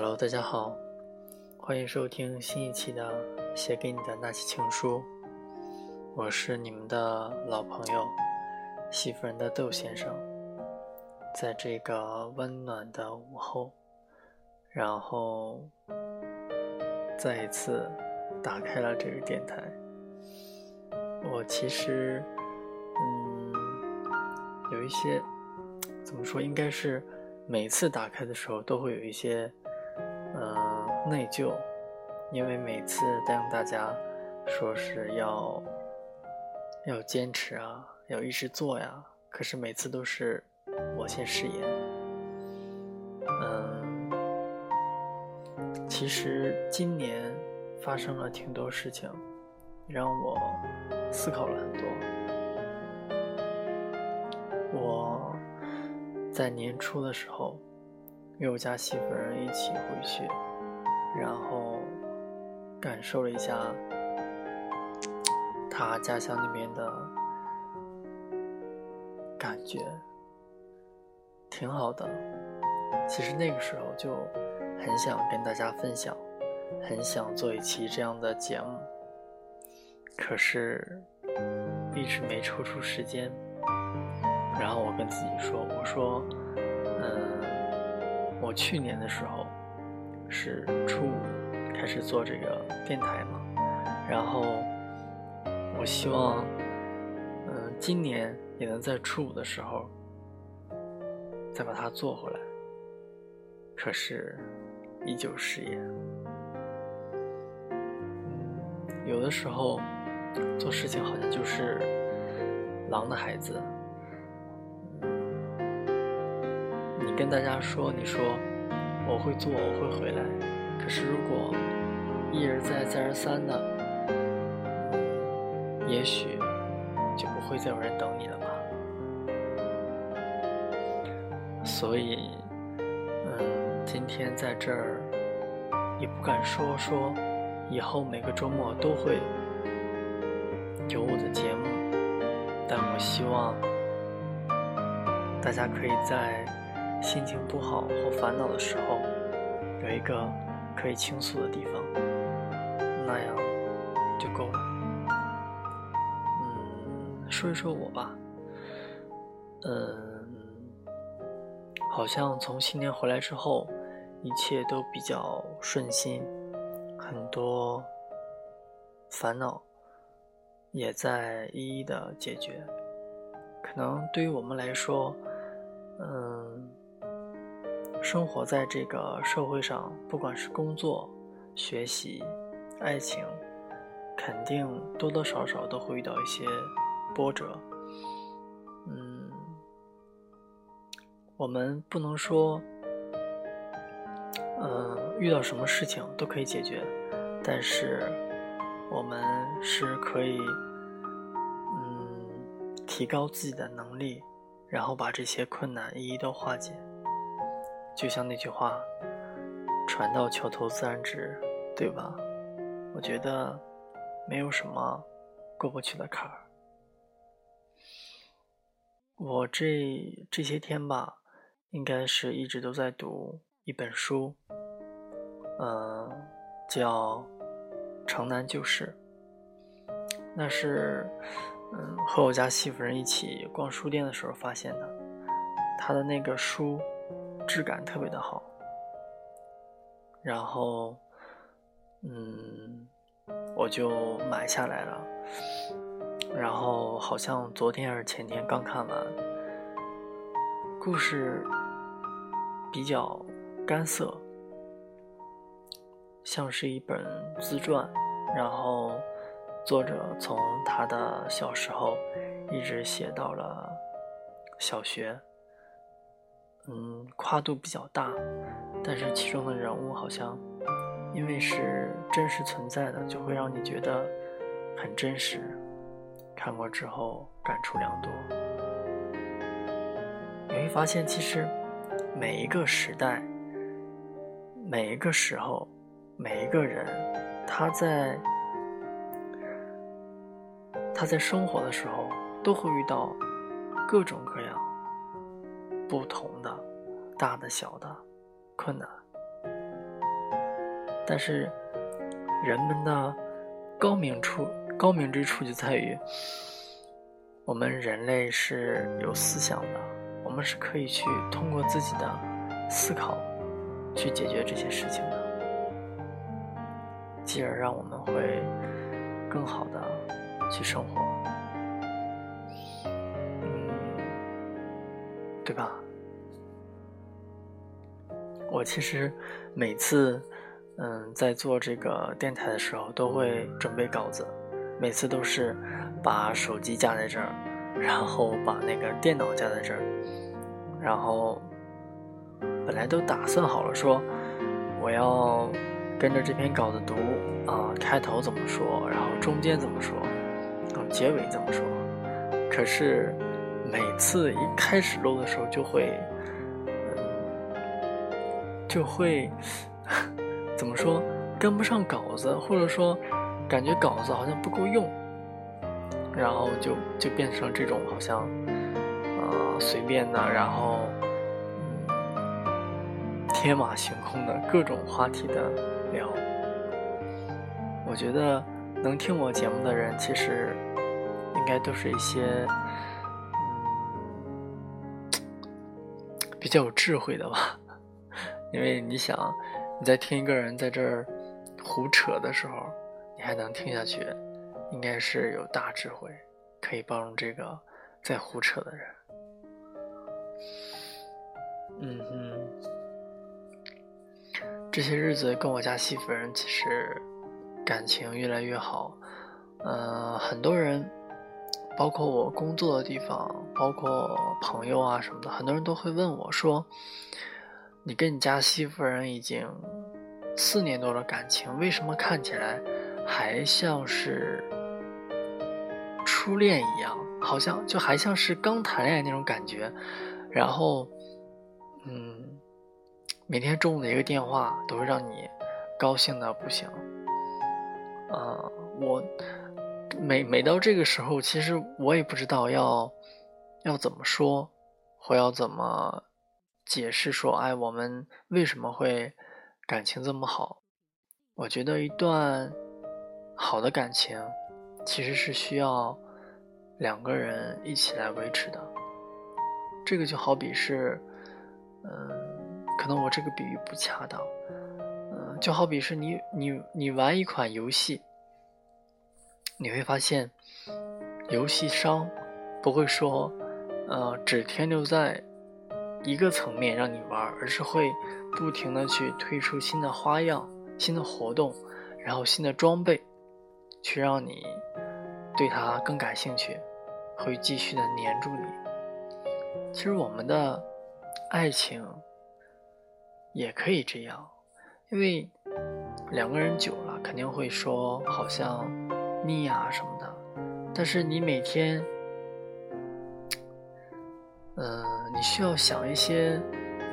Hello，大家好，欢迎收听新一期的《写给你的那些情书》，我是你们的老朋友，戏夫人的窦先生。在这个温暖的午后，然后再一次打开了这个电台。我其实，嗯，有一些怎么说，应该是每次打开的时候都会有一些。嗯，内疚，因为每次答应大家说是要要坚持啊，要一直做呀，可是每次都是我先食言。嗯，其实今年发生了挺多事情，让我思考了很多。我在年初的时候。约我家媳妇儿一起回去，然后感受了一下他家乡那边的感觉，挺好的。其实那个时候就很想跟大家分享，很想做一期这样的节目，可是一直没抽出时间。然后我跟自己说：“我说，嗯。”我去年的时候是初五开始做这个电台嘛，然后我希望，嗯，今年也能在初五的时候再把它做回来。可是依旧失言。有的时候做事情好像就是狼的孩子。跟大家说，你说我会做，我会回来。可是如果一而再，再而三的，也许就不会再有人等你了吧。所以，嗯，今天在这儿也不敢说说，以后每个周末都会有我的节目，但我希望大家可以在。心情不好或烦恼的时候，有一个可以倾诉的地方，那样就够了。嗯，说一说我吧。嗯，好像从新年回来之后，一切都比较顺心，很多烦恼也在一一的解决。可能对于我们来说，嗯。生活在这个社会上，不管是工作、学习、爱情，肯定多多少少都会遇到一些波折。嗯，我们不能说，嗯，遇到什么事情都可以解决，但是我们是可以，嗯，提高自己的能力，然后把这些困难一一都化解。就像那句话，“船到桥头自然直”，对吧？我觉得没有什么过不去的坎儿。我这这些天吧，应该是一直都在读一本书，嗯，叫《城南旧事》。那是嗯和我家媳妇人一起逛书店的时候发现的，他的那个书。质感特别的好，然后，嗯，我就买下来了。然后好像昨天还是前天刚看完，故事比较干涩，像是一本自传。然后作者从他的小时候一直写到了小学。嗯，跨度比较大，但是其中的人物好像因为是真实存在的，就会让你觉得很真实。看过之后感触良多，你会发现，其实每一个时代、每一个时候、每一个人，他在他在生活的时候，都会遇到各种各样。不同的，大的、小的，困难，但是人们的高明处、高明之处就在于，我们人类是有思想的，我们是可以去通过自己的思考去解决这些事情的，继而让我们会更好的去生活，嗯，对吧？我其实每次，嗯，在做这个电台的时候，都会准备稿子，每次都是把手机架在这儿，然后把那个电脑架在这儿，然后本来都打算好了说，我要跟着这篇稿子读啊，开头怎么说，然后中间怎么说，啊结尾怎么说，可是每次一开始录的时候就会。就会 怎么说跟不上稿子，或者说感觉稿子好像不够用，然后就就变成这种好像啊随便的，然后嗯天马行空的各种话题的聊。我觉得能听我节目的人，其实应该都是一些比较有智慧的吧。因为你想，你在听一个人在这儿胡扯的时候，你还能听下去，应该是有大智慧，可以包容这个在胡扯的人。嗯哼，这些日子跟我家媳妇人其实感情越来越好，嗯，很多人，包括我工作的地方，包括朋友啊什么的，很多人都会问我说。你跟你家媳妇人已经四年多的感情，为什么看起来还像是初恋一样？好像就还像是刚谈恋爱那种感觉。然后，嗯，每天中午的一个电话都会让你高兴的不行。啊，我每每到这个时候，其实我也不知道要要怎么说，或要怎么。解释说：“哎，我们为什么会感情这么好？我觉得一段好的感情其实是需要两个人一起来维持的。这个就好比是，嗯，可能我这个比喻不恰当，嗯，就好比是你你你玩一款游戏，你会发现游戏商不会说，呃，只停留在。”一个层面让你玩，而是会不停的去推出新的花样、新的活动，然后新的装备，去让你对它更感兴趣，会继续的黏住你。其实我们的爱情也可以这样，因为两个人久了肯定会说好像腻啊什么的，但是你每天。嗯，你需要想一些，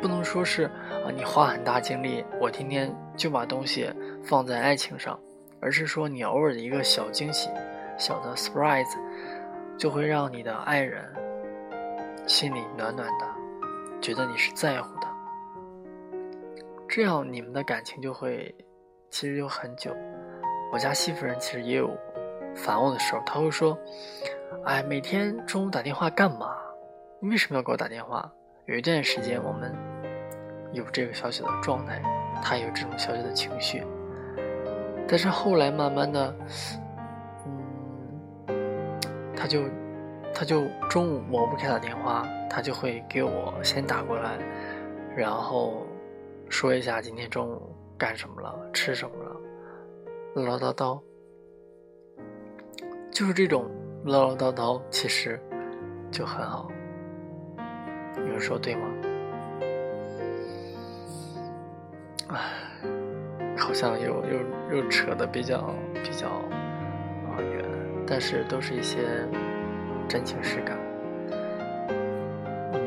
不能说是啊，你花很大精力，我天天就把东西放在爱情上，而是说你偶尔的一个小惊喜、小的 surprise，就会让你的爱人心里暖暖的，觉得你是在乎的，这样你们的感情就会其实就很久。我家媳妇人其实也有烦我的时候，她会说：“哎，每天中午打电话干嘛？”你为什么要给我打电话？有一段时间我们有这个小小的状态，他有这种小小的情绪，但是后来慢慢的，嗯，他就他就中午我不给他打电话，他就会给我先打过来，然后说一下今天中午干什么了，吃什么了，唠唠叨叨，就是这种唠唠叨叨，其实就很好。你们说对吗？唉，好像又又又扯的比较比较啊远，但是都是一些真情实感。嗯，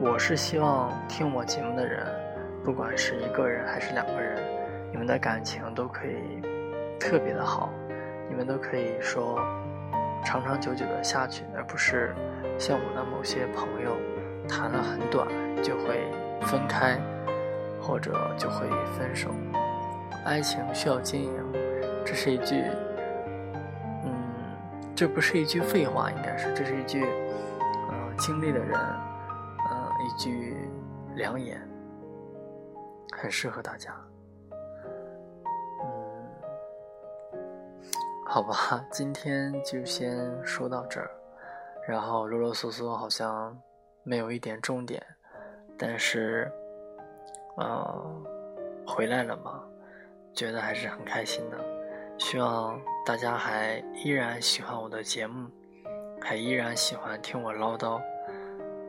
我是希望听我节目的人，不管是一个人还是两个人，你们的感情都可以特别的好，你们都可以说长长久久的下去，而不是。像我的某些朋友，谈了很短就会分开，或者就会分手。爱情需要经营，这是一句，嗯，这不是一句废话，应该是这是一句，嗯，经历的人，嗯，一句良言，很适合大家。嗯，好吧，今天就先说到这儿，然后啰啰嗦嗦好像没有一点重点，但是，嗯，回来了嘛。觉得还是很开心的，希望大家还依然喜欢我的节目，还依然喜欢听我唠叨。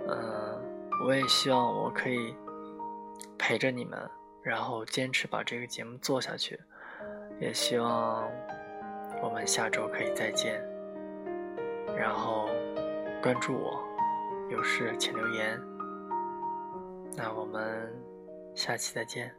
嗯，我也希望我可以陪着你们，然后坚持把这个节目做下去。也希望我们下周可以再见，然后关注我，有事请留言。那我们下期再见。